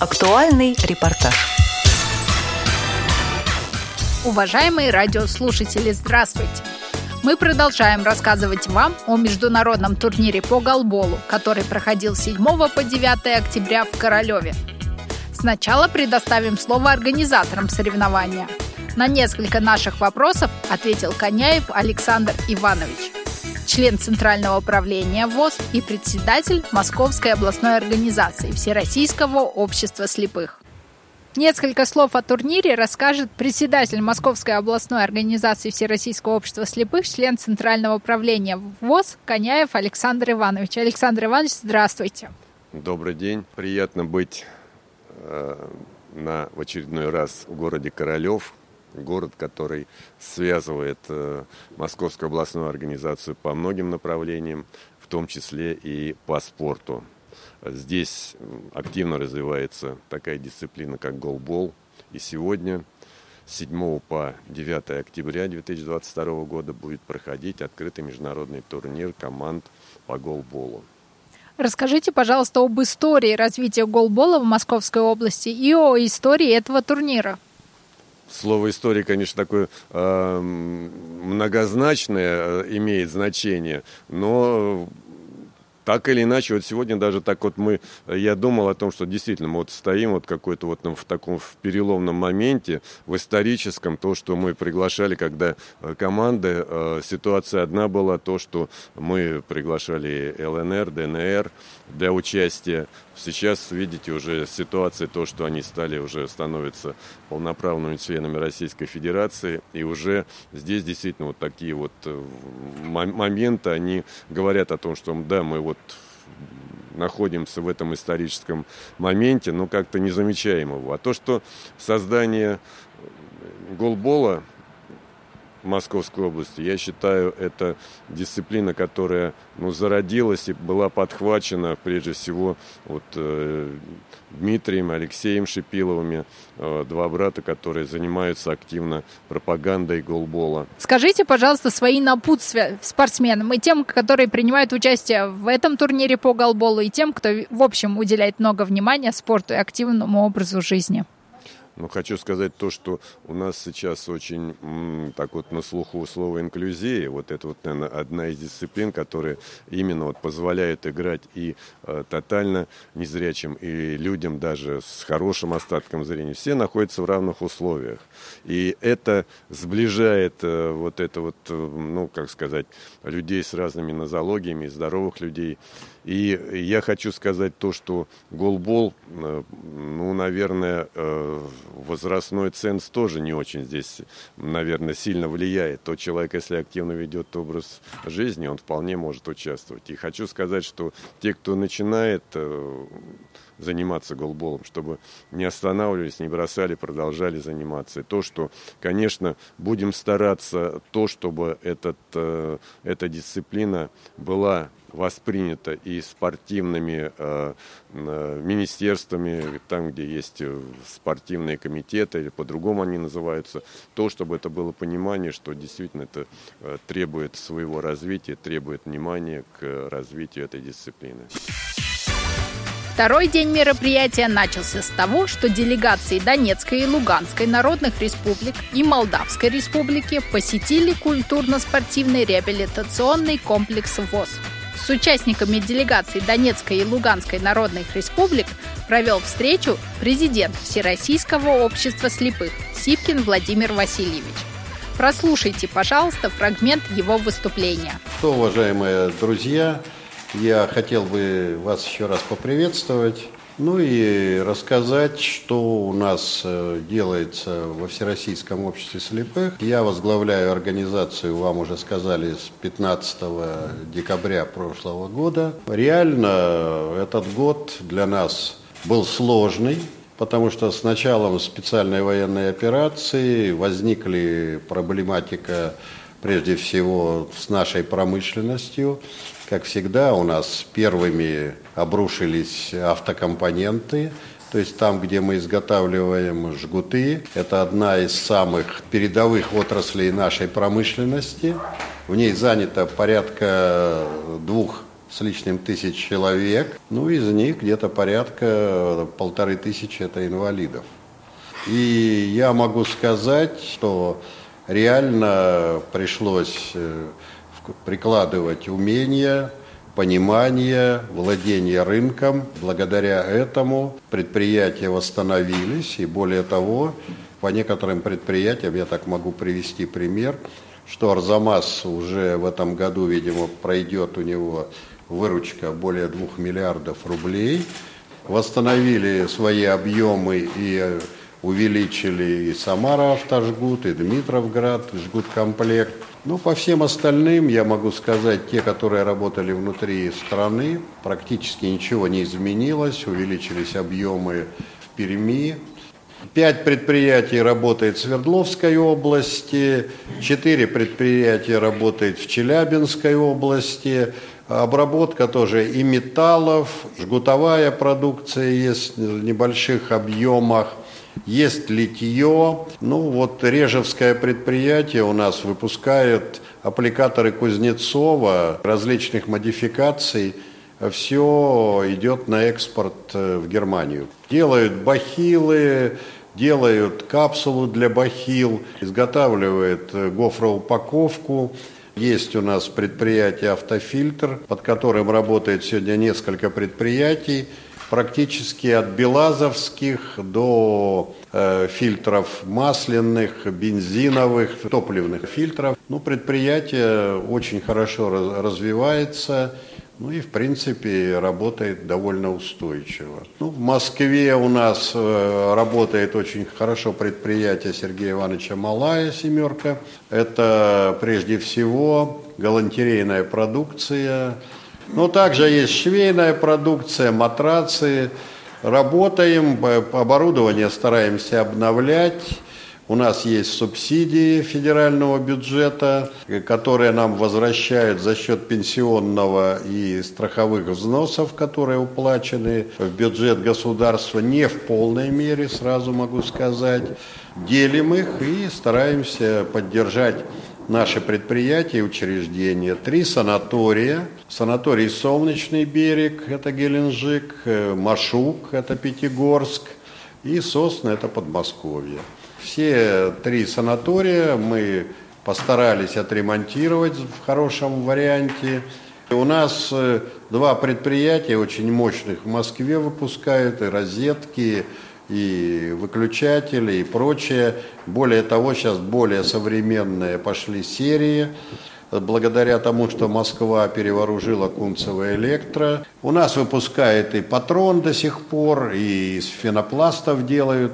Актуальный репортаж. Уважаемые радиослушатели, здравствуйте! Мы продолжаем рассказывать вам о международном турнире по голболу, который проходил с 7 по 9 октября в Королеве. Сначала предоставим слово организаторам соревнования. На несколько наших вопросов ответил Коняев Александр Иванович член Центрального управления ВОЗ и председатель Московской областной организации Всероссийского общества слепых. Несколько слов о турнире расскажет председатель Московской областной организации Всероссийского общества слепых, член Центрального управления ВОЗ Коняев Александр Иванович. Александр Иванович, здравствуйте. Добрый день. Приятно быть э, на, в очередной раз в городе Королев, город, который связывает э, Московскую областную организацию по многим направлениям, в том числе и по спорту. Здесь активно развивается такая дисциплина, как голбол. И сегодня, с 7 по 9 октября 2022 года, будет проходить открытый международный турнир команд по голболу. Расскажите, пожалуйста, об истории развития голбола в Московской области и о истории этого турнира. Слово история, конечно, такое э, многозначное имеет значение, но так или иначе, вот сегодня даже так вот мы, я думал о том, что действительно мы вот стоим вот какой-то вот в таком в переломном моменте, в историческом, то, что мы приглашали, когда э, команды, э, ситуация одна была, то, что мы приглашали ЛНР, ДНР для участия. Сейчас, видите, уже ситуация, то, что они стали уже становятся полноправными членами Российской Федерации, и уже здесь действительно вот такие вот э, моменты, они говорят о том, что да, мы вот находимся в этом историческом моменте, но как-то не замечаем его. А то, что создание голбола Московской области. Я считаю, это дисциплина, которая ну, зародилась и была подхвачена прежде всего вот, э, Дмитрием, Алексеем Шипиловыми, э, два брата, которые занимаются активно пропагандой голбола. Скажите, пожалуйста, свои напутствия спортсменам и тем, которые принимают участие в этом турнире по голболу, и тем, кто в общем уделяет много внимания спорту и активному образу жизни. Но хочу сказать то, что у нас сейчас очень так вот на слуху слово инклюзия. Вот это вот, наверное, одна из дисциплин, которая именно вот позволяет играть и э, тотально незрячим, и людям даже с хорошим остатком зрения. Все находятся в равных условиях. И это сближает э, вот это вот, э, ну, как сказать, людей с разными нозологиями, здоровых людей. И я хочу сказать то, что голбол, э, ну, наверное, э, возрастной ценз тоже не очень здесь, наверное, сильно влияет. Тот человек, если активно ведет образ жизни, он вполне может участвовать. И хочу сказать, что те, кто начинает э, заниматься голболом, чтобы не останавливались, не бросали, продолжали заниматься. И то, что, конечно, будем стараться то, чтобы этот, эта дисциплина была воспринято и спортивными э, э, министерствами, там, где есть э, спортивные комитеты, или по-другому они называются, то, чтобы это было понимание, что действительно это э, требует своего развития, требует внимания к развитию этой дисциплины. Второй день мероприятия начался с того, что делегации Донецкой и Луганской народных республик и Молдавской республики посетили культурно-спортивный реабилитационный комплекс ВОЗ – с участниками делегаций Донецкой и Луганской народных республик провел встречу президент Всероссийского общества слепых Сипкин Владимир Васильевич. Прослушайте, пожалуйста, фрагмент его выступления. Что, уважаемые друзья, я хотел бы вас еще раз поприветствовать ну и рассказать, что у нас э, делается во Всероссийском обществе слепых. Я возглавляю организацию, вам уже сказали, с 15 декабря прошлого года. Реально этот год для нас был сложный, потому что с началом специальной военной операции возникли проблематика прежде всего с нашей промышленностью, как всегда, у нас первыми обрушились автокомпоненты, то есть там, где мы изготавливаем жгуты, это одна из самых передовых отраслей нашей промышленности. В ней занято порядка двух с лишним тысяч человек. Ну, из них где-то порядка полторы тысячи – это инвалидов. И я могу сказать, что реально пришлось э, прикладывать умения, понимание, владение рынком. Благодаря этому предприятия восстановились, и более того, по некоторым предприятиям, я так могу привести пример, что Арзамас уже в этом году, видимо, пройдет у него выручка более 2 миллиардов рублей, восстановили свои объемы и увеличили и Самара автожгут, и Дмитровград, жгут комплект. Ну, по всем остальным, я могу сказать, те, которые работали внутри страны, практически ничего не изменилось, увеличились объемы в Перми, Пять предприятий работает в Свердловской области, четыре предприятия работает в Челябинской области, обработка тоже и металлов, жгутовая продукция есть в небольших объемах, есть литье. Ну вот Режевское предприятие у нас выпускает аппликаторы Кузнецова различных модификаций. Все идет на экспорт э, в Германию. Делают бахилы, делают капсулу для бахил, изготавливают э, гофроупаковку. Есть у нас предприятие «Автофильтр», под которым работает сегодня несколько предприятий практически от белазовских до э, фильтров масляных, бензиновых, топливных фильтров. Ну, предприятие очень хорошо раз, развивается. Ну и, в принципе, работает довольно устойчиво. Ну, в Москве у нас э, работает очень хорошо предприятие Сергея Ивановича Малая «Семерка». Это, прежде всего, галантерейная продукция, но также есть швейная продукция, матрацы. Работаем, оборудование стараемся обновлять. У нас есть субсидии федерального бюджета, которые нам возвращают за счет пенсионного и страховых взносов, которые уплачены в бюджет государства не в полной мере, сразу могу сказать. Делим их и стараемся поддержать наши предприятия и учреждения. Три санатория. Санаторий «Солнечный берег» – это Геленджик, э, Машук – это Пятигорск, и Сосны – это Подмосковье. Все три санатория мы постарались отремонтировать в хорошем варианте. У нас э, два предприятия очень мощных в Москве выпускают, и розетки, и выключатели, и прочее. Более того, сейчас более современные пошли серии, благодаря тому, что Москва перевооружила Кунцево Электро. У нас выпускает и патрон до сих пор, и из фенопластов делают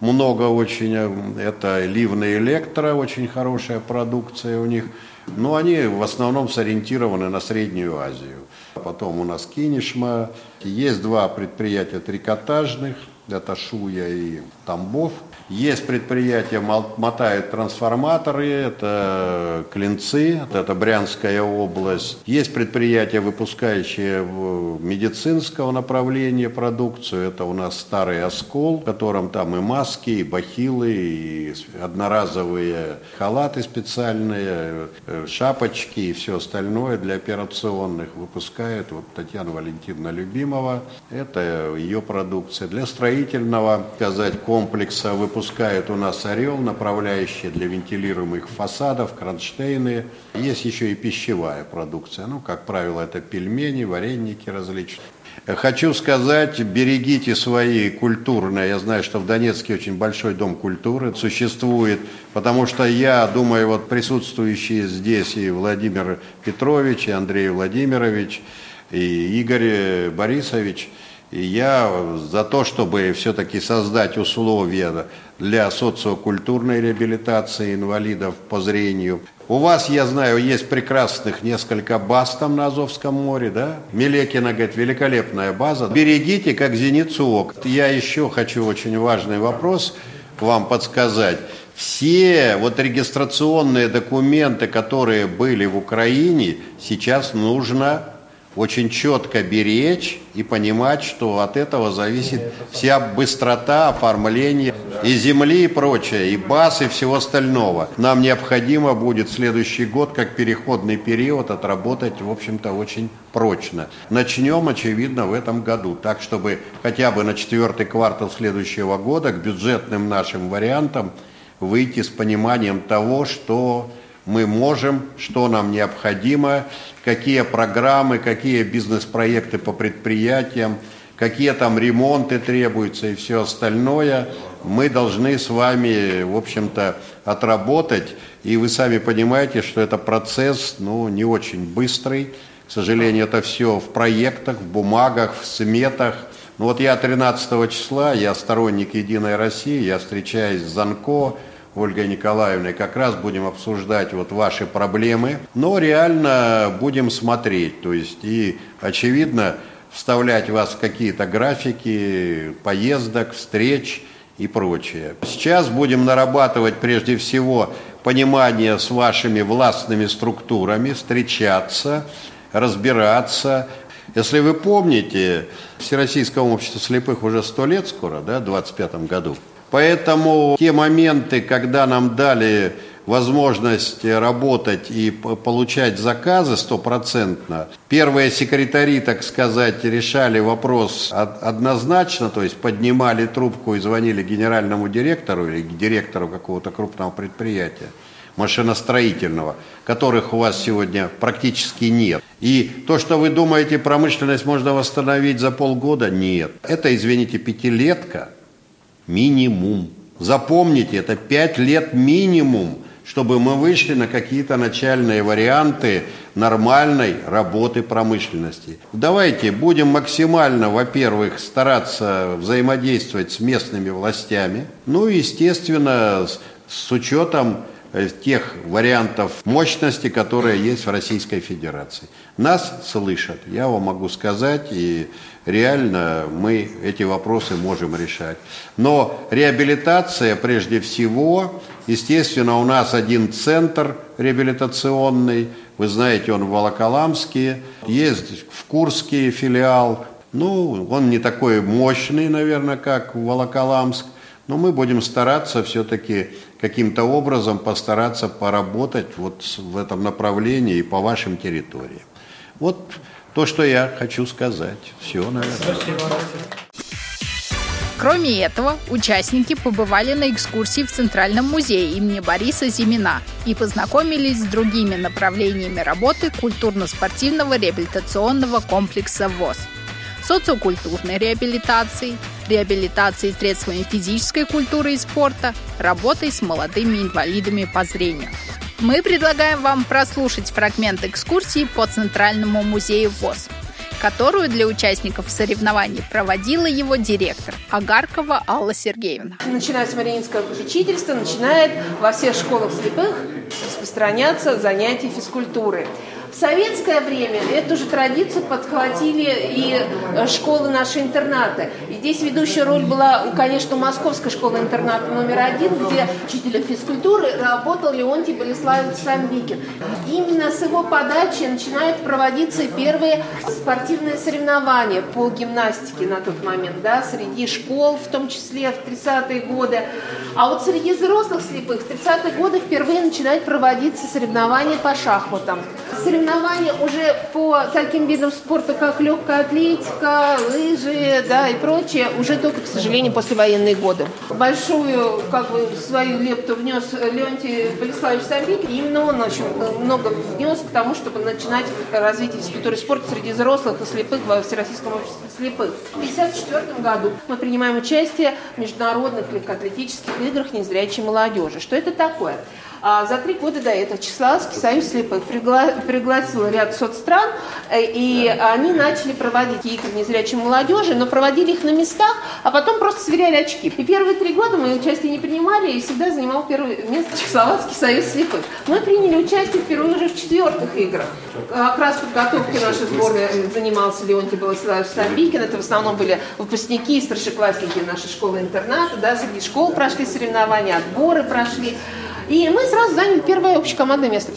много очень. Это ливный электро, очень хорошая продукция у них. Но они в основном сориентированы на Среднюю Азию. Потом у нас Кинешма. Есть два предприятия трикотажных – это Шуя и Тамбов. Есть предприятия, мотают трансформаторы, это Клинцы, это Брянская область. Есть предприятия, выпускающие медицинского направления продукцию, это у нас Старый Оскол, в котором там и маски, и бахилы, и одноразовые халаты специальные, э, шапочки и все остальное для операционных выпускает вот Татьяна Валентиновна Любимова. Это ее продукция. Для строительного, сказать, комплекса выпускает у нас «Орел», направляющие для вентилируемых фасадов, кронштейны. Есть еще и пищевая продукция. Ну, как правило, это пельмени, вареники различные. Хочу сказать, берегите свои культурные. Я знаю, что в Донецке очень большой дом культуры существует, потому что я думаю, вот присутствующие здесь и Владимир Петрович, и Андрей Владимирович, и Игорь Борисович – и я за то, чтобы все-таки создать условия для социокультурной реабилитации инвалидов по зрению. У вас, я знаю, есть прекрасных несколько баз там на Азовском море, да? Мелекина, говорит, великолепная база. Берегите, как зеницу ок. Я еще хочу очень важный вопрос вам подсказать. Все вот регистрационные документы, которые были в Украине, сейчас нужно очень четко беречь и понимать, что от этого зависит вся быстрота оформления и земли и прочее, и баз и всего остального. Нам необходимо будет следующий год, как переходный период, отработать, в общем-то, очень прочно. Начнем, очевидно, в этом году, так, чтобы хотя бы на четвертый квартал следующего года к бюджетным нашим вариантам выйти с пониманием того, что мы можем, что нам необходимо, какие программы, какие бизнес-проекты по предприятиям, какие там ремонты требуются и все остальное, мы должны с вами, в общем-то, отработать. И вы сами понимаете, что это процесс, ну, не очень быстрый. К сожалению, это все в проектах, в бумагах, в сметах. Ну вот я 13 числа, я сторонник «Единой России», я встречаюсь с Занко, Ольгой Николаевной, как раз будем обсуждать вот ваши проблемы, но реально будем смотреть, то есть и очевидно вставлять вас в какие-то графики поездок, встреч и прочее. Сейчас будем нарабатывать прежде всего понимание с вашими властными структурами, встречаться, разбираться. Если вы помните, Всероссийскому обществу слепых уже сто лет скоро, да, в 25 году – Поэтому те моменты, когда нам дали возможность работать и получать заказы стопроцентно. Первые секретари, так сказать, решали вопрос однозначно, то есть поднимали трубку и звонили генеральному директору или директору какого-то крупного предприятия машиностроительного, которых у вас сегодня практически нет. И то, что вы думаете, промышленность можно восстановить за полгода, нет. Это, извините, пятилетка – Минимум. Запомните, это пять лет минимум, чтобы мы вышли на какие-то начальные варианты нормальной работы промышленности. Давайте будем максимально, во-первых, стараться взаимодействовать с местными властями, ну и, естественно, с, с учетом э, тех вариантов мощности, которые есть в Российской Федерации. Нас слышат, я вам могу сказать, и реально мы эти вопросы можем решать. Но реабилитация прежде всего, естественно, у нас один центр реабилитационный, вы знаете, он в Волоколамске, есть в Курске филиал, ну, он не такой мощный, наверное, как в Волоколамск, но мы будем стараться все-таки каким-то образом постараться поработать вот в этом направлении и по вашим территориям. Вот то, что я хочу сказать. Все, наверное. Спасибо. Кроме этого, участники побывали на экскурсии в Центральном музее имени Бориса Зимина и познакомились с другими направлениями работы культурно-спортивного реабилитационного комплекса ВОЗ социокультурной реабилитацией, реабилитацией средствами физической культуры и спорта, работой с молодыми инвалидами по зрению. Мы предлагаем вам прослушать фрагмент экскурсии по Центральному музею ВОЗ, которую для участников соревнований проводила его директор Агаркова Алла Сергеевна. Начиная с Мариинского попечительства, начинает во всех школах слепых распространяться занятия физкультуры. В советское время эту же традицию подхватили и э, школы наши интернаты. И здесь ведущая роль была, конечно, Московская школа-интерната номер один, где учителем физкультуры работал Леонтий Болеславович Самбикин. Именно с его подачи начинают проводиться первые спортивные соревнования по гимнастике на тот момент, да, среди школ, в том числе в 30-е годы. А вот среди взрослых слепых в 30-е годы впервые начинают проводиться соревнования по шахматам. Соревнования уже по таким видам спорта, как легкая атлетика, лыжи, да, и прочее, уже только, к сожалению, послевоенные годы. Большую, как бы, свою лепту внес Леонтий Болеславович Самбик, и именно он очень много внес к тому, чтобы начинать развитие физкультуры спорта среди взрослых и слепых во Всероссийском обществе слепых. В 1954 году мы принимаем участие в международных легкоатлетических играх незрячей молодежи. Что это такое? А за три года до этого Чехословацкий союз слепых пригла... пригласил ряд соцстран, э, и они начали проводить игры незрячей молодежи, но проводили их на местах, а потом просто сверяли очки. И первые три года мы участие не принимали, и всегда занимал первое место Чехословацкий союз слепых. Мы приняли участие впервые уже в четвертых играх. Как раз подготовкой нашей сборной занимался Леонтий Болеславович Самбикин. Это в основном были выпускники и старшеклассники нашей школы-интерната. Да, среди школ прошли соревнования, отборы прошли. И мы сразу заняли первое общекомандное место.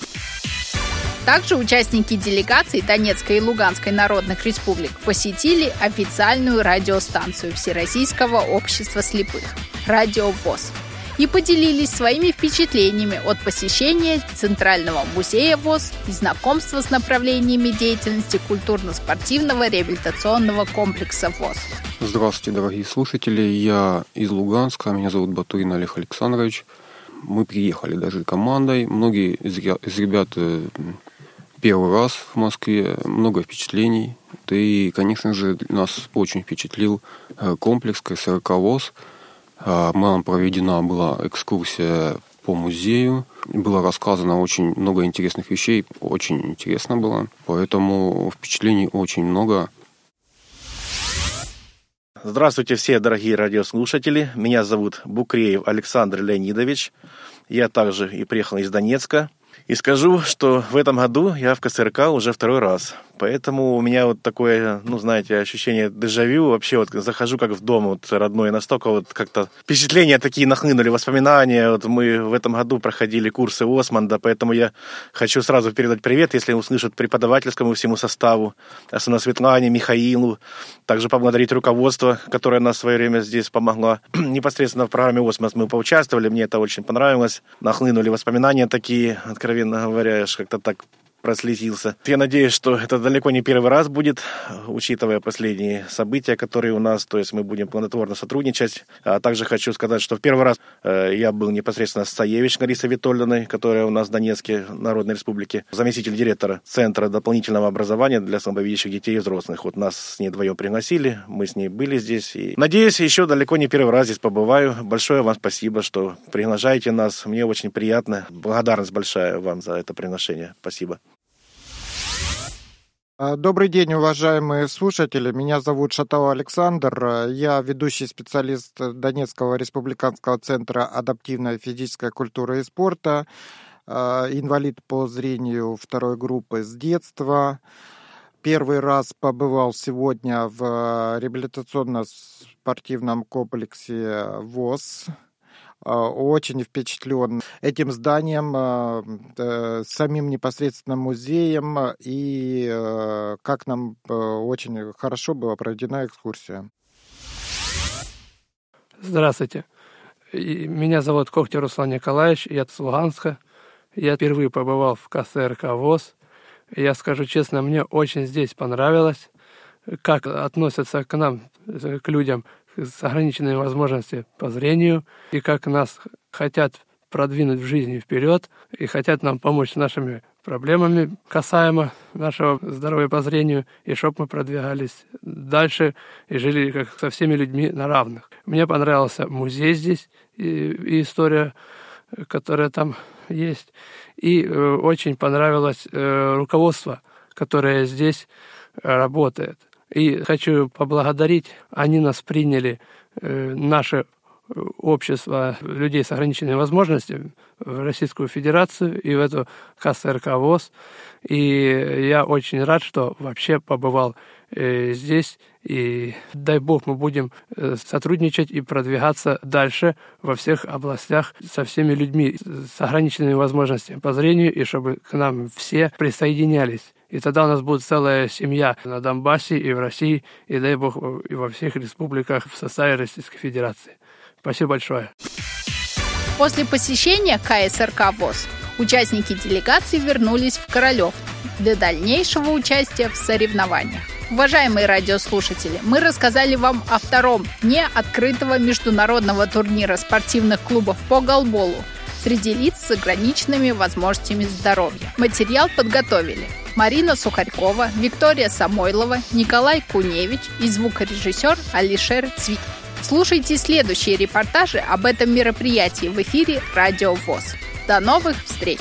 Также участники делегаций Донецкой и Луганской народных республик посетили официальную радиостанцию Всероссийского общества слепых – Радио ВОЗ и поделились своими впечатлениями от посещения Центрального музея ВОЗ и знакомства с направлениями деятельности культурно-спортивного реабилитационного комплекса ВОЗ. Здравствуйте, дорогие слушатели. Я из Луганска. Меня зовут Батурин Олег Александрович. Мы приехали даже командой. Многие из ребят э, первый раз в Москве, много впечатлений. Да и, конечно же, нас очень впечатлил э, комплекс КСРК ВОЗ. А, нам проведена была экскурсия по музею. Было рассказано очень много интересных вещей, очень интересно было. Поэтому впечатлений очень много. Здравствуйте все, дорогие радиослушатели. Меня зовут Букреев Александр Леонидович. Я также и приехал из Донецка. И скажу, что в этом году я в КСРК уже второй раз. Поэтому у меня вот такое, ну, знаете, ощущение дежавю. Вообще вот захожу как в дом вот родной. Настолько вот как-то впечатления такие нахлынули, воспоминания. Вот мы в этом году проходили курсы Османда, поэтому я хочу сразу передать привет, если услышат преподавательскому всему составу, особенно Светлане, Михаилу. Также поблагодарить руководство, которое нас в свое время здесь помогло. Непосредственно в программе Османд мы поучаствовали, мне это очень понравилось. Нахлынули воспоминания такие, откровенно говоря, как-то так прослезился. Я надеюсь, что это далеко не первый раз будет, учитывая последние события, которые у нас, то есть мы будем плодотворно сотрудничать. А также хочу сказать, что в первый раз э, я был непосредственно с Саевич Нарисой Витольдиной, которая у нас в Донецке, Народной Республике, заместитель директора Центра дополнительного образования для слабовидящих детей и взрослых. Вот нас с ней вдвоем пригласили, мы с ней были здесь. И надеюсь, еще далеко не первый раз здесь побываю. Большое вам спасибо, что приглашаете нас. Мне очень приятно. Благодарность большая вам за это приглашение. Спасибо. А, добрый день, уважаемые слушатели. Меня зовут Шатау Александр. Я ведущий специалист Донецкого республиканского центра адаптивной физической культуры и спорта, а, инвалид по зрению второй группы с детства. Первый раз побывал сегодня в реабилитационно-спортивном комплексе ВОЗ очень впечатлен этим зданием, а, самим непосредственно музеем и как нам очень хорошо была проведена экскурсия. Здравствуйте. Меня зовут Когтя Руслан Николаевич, я с Луганска. Я впервые побывал в КСРК ВОЗ. Я скажу честно, мне очень здесь понравилось, как относятся к нам, к людям с ограниченными возможностями по зрению, и как нас хотят продвинуть в жизни вперед, и хотят нам помочь с нашими проблемами касаемо нашего здоровья по зрению, и чтобы мы продвигались дальше и жили как со всеми людьми на равных. Мне понравился музей здесь и, и история, которая там есть. И э, очень понравилось э, руководство, которое здесь работает. И хочу поблагодарить, они нас приняли, э, наше общество людей с ограниченными возможностями в Российскую Федерацию и в эту КСРК ВОЗ. И я очень рад, что вообще побывал э, здесь. И дай бог мы будем э, сотрудничать и продвигаться дальше во всех областях со всеми людьми с ограниченными возможностями по зрению, и чтобы к нам все присоединялись. И тогда у нас будет целая семья на Донбассе и в России, и дай бог и во всех республиках в составе Российской Федерации. Спасибо большое. После посещения КСРК ВОЗ участники делегации вернулись в Королев для дальнейшего участия в соревнованиях. Уважаемые радиослушатели, мы рассказали вам о втором дне открытого международного турнира спортивных клубов по голболу среди лиц с ограниченными возможностями здоровья. Материал подготовили Марина Сухарькова, Виктория Самойлова, Николай Куневич и звукорежиссер Алишер Цвит. Слушайте следующие репортажи об этом мероприятии в эфире «Радио ВОЗ». До новых встреч!